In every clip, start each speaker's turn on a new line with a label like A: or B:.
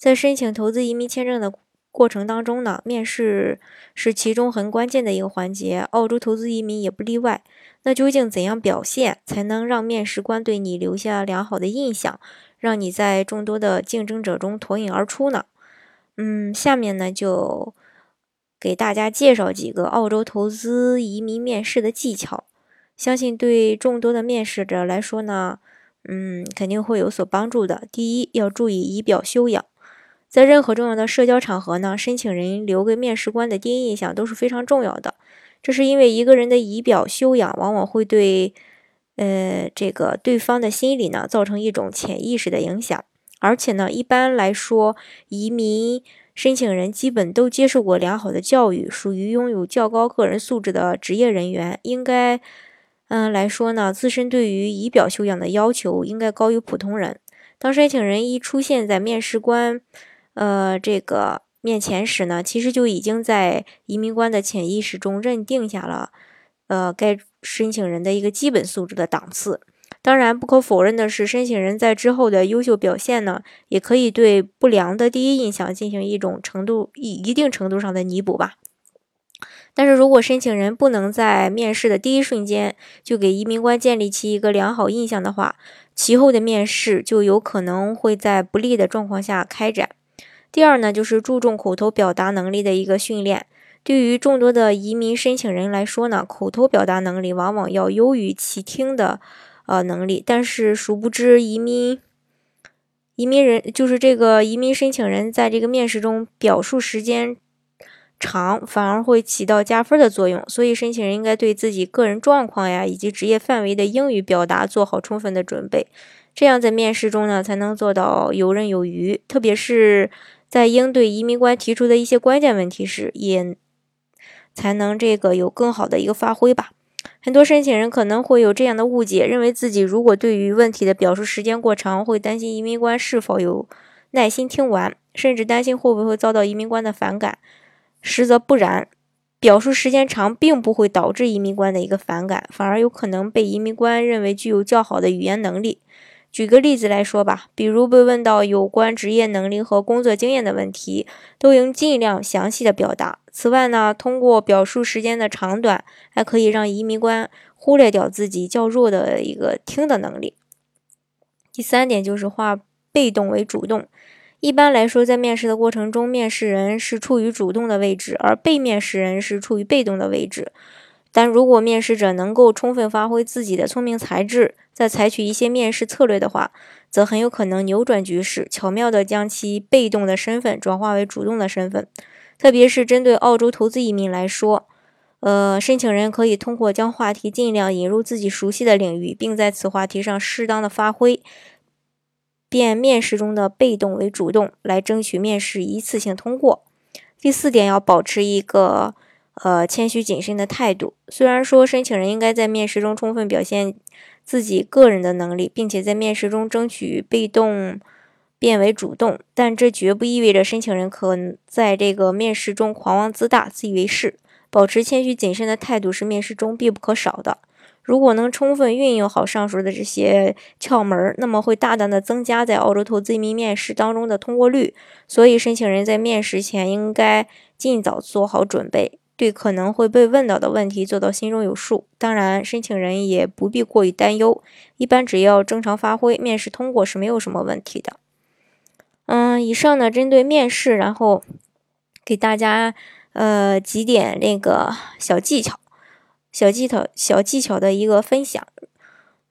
A: 在申请投资移民签证的过程当中呢，面试是其中很关键的一个环节，澳洲投资移民也不例外。那究竟怎样表现才能让面试官对你留下良好的印象，让你在众多的竞争者中脱颖而出呢？嗯，下面呢就给大家介绍几个澳洲投资移民面试的技巧，相信对众多的面试者来说呢，嗯，肯定会有所帮助的。第一，要注意仪表修养。在任何重要的社交场合呢，申请人留给面试官的第一印象都是非常重要的。这是因为一个人的仪表修养往往会对，呃，这个对方的心理呢造成一种潜意识的影响。而且呢，一般来说，移民申请人基本都接受过良好的教育，属于拥有较高个人素质的职业人员，应该，嗯来说呢，自身对于仪表修养的要求应该高于普通人。当申请人一出现在面试官，呃，这个面前时呢，其实就已经在移民官的潜意识中认定下了，呃，该申请人的一个基本素质的档次。当然，不可否认的是，申请人在之后的优秀表现呢，也可以对不良的第一印象进行一种程度一一定程度上的弥补吧。但是如果申请人不能在面试的第一瞬间就给移民官建立起一个良好印象的话，其后的面试就有可能会在不利的状况下开展。第二呢，就是注重口头表达能力的一个训练。对于众多的移民申请人来说呢，口头表达能力往往要优于其听的呃能力。但是殊不知，移民移民人就是这个移民申请人在这个面试中表述时间长，反而会起到加分的作用。所以，申请人应该对自己个人状况呀以及职业范围的英语表达做好充分的准备，这样在面试中呢才能做到游刃有余。特别是。在应对移民官提出的一些关键问题时，也才能这个有更好的一个发挥吧。很多申请人可能会有这样的误解，认为自己如果对于问题的表述时间过长，会担心移民官是否有耐心听完，甚至担心会不会遭到移民官的反感。实则不然，表述时间长并不会导致移民官的一个反感，反而有可能被移民官认为具有较好的语言能力。举个例子来说吧，比如被问到有关职业能力和工作经验的问题，都应尽量详细的表达。此外呢，通过表述时间的长短，还可以让移民官忽略掉自己较弱的一个听的能力。第三点就是化被动为主动。一般来说，在面试的过程中，面试人是处于主动的位置，而被面试人是处于被动的位置。但如果面试者能够充分发挥自己的聪明才智，再采取一些面试策略的话，则很有可能扭转局势，巧妙地将其被动的身份转化为主动的身份。特别是针对澳洲投资移民来说，呃，申请人可以通过将话题尽量引入自己熟悉的领域，并在此话题上适当的发挥，变面试中的被动为主动，来争取面试一次性通过。第四点，要保持一个。呃，谦虚谨慎的态度。虽然说申请人应该在面试中充分表现自己个人的能力，并且在面试中争取被动变为主动，但这绝不意味着申请人可在这个面试中狂妄自大、自以为是。保持谦虚谨慎的态度是面试中必不可少的。如果能充分运用好上述的这些窍门，那么会大大的增加在澳洲投资移民面试当中的通过率。所以，申请人在面试前应该尽早做好准备。对可能会被问到的问题做到心中有数，当然，申请人也不必过于担忧。一般只要正常发挥，面试通过是没有什么问题的。嗯，以上呢，针对面试，然后给大家呃几点那个小技巧、小技巧、小技巧的一个分享。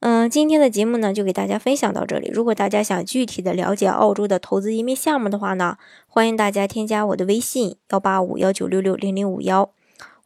A: 嗯，今天的节目呢，就给大家分享到这里。如果大家想具体的了解澳洲的投资移民项目的话呢，欢迎大家添加我的微信幺八五幺九六六零零五幺，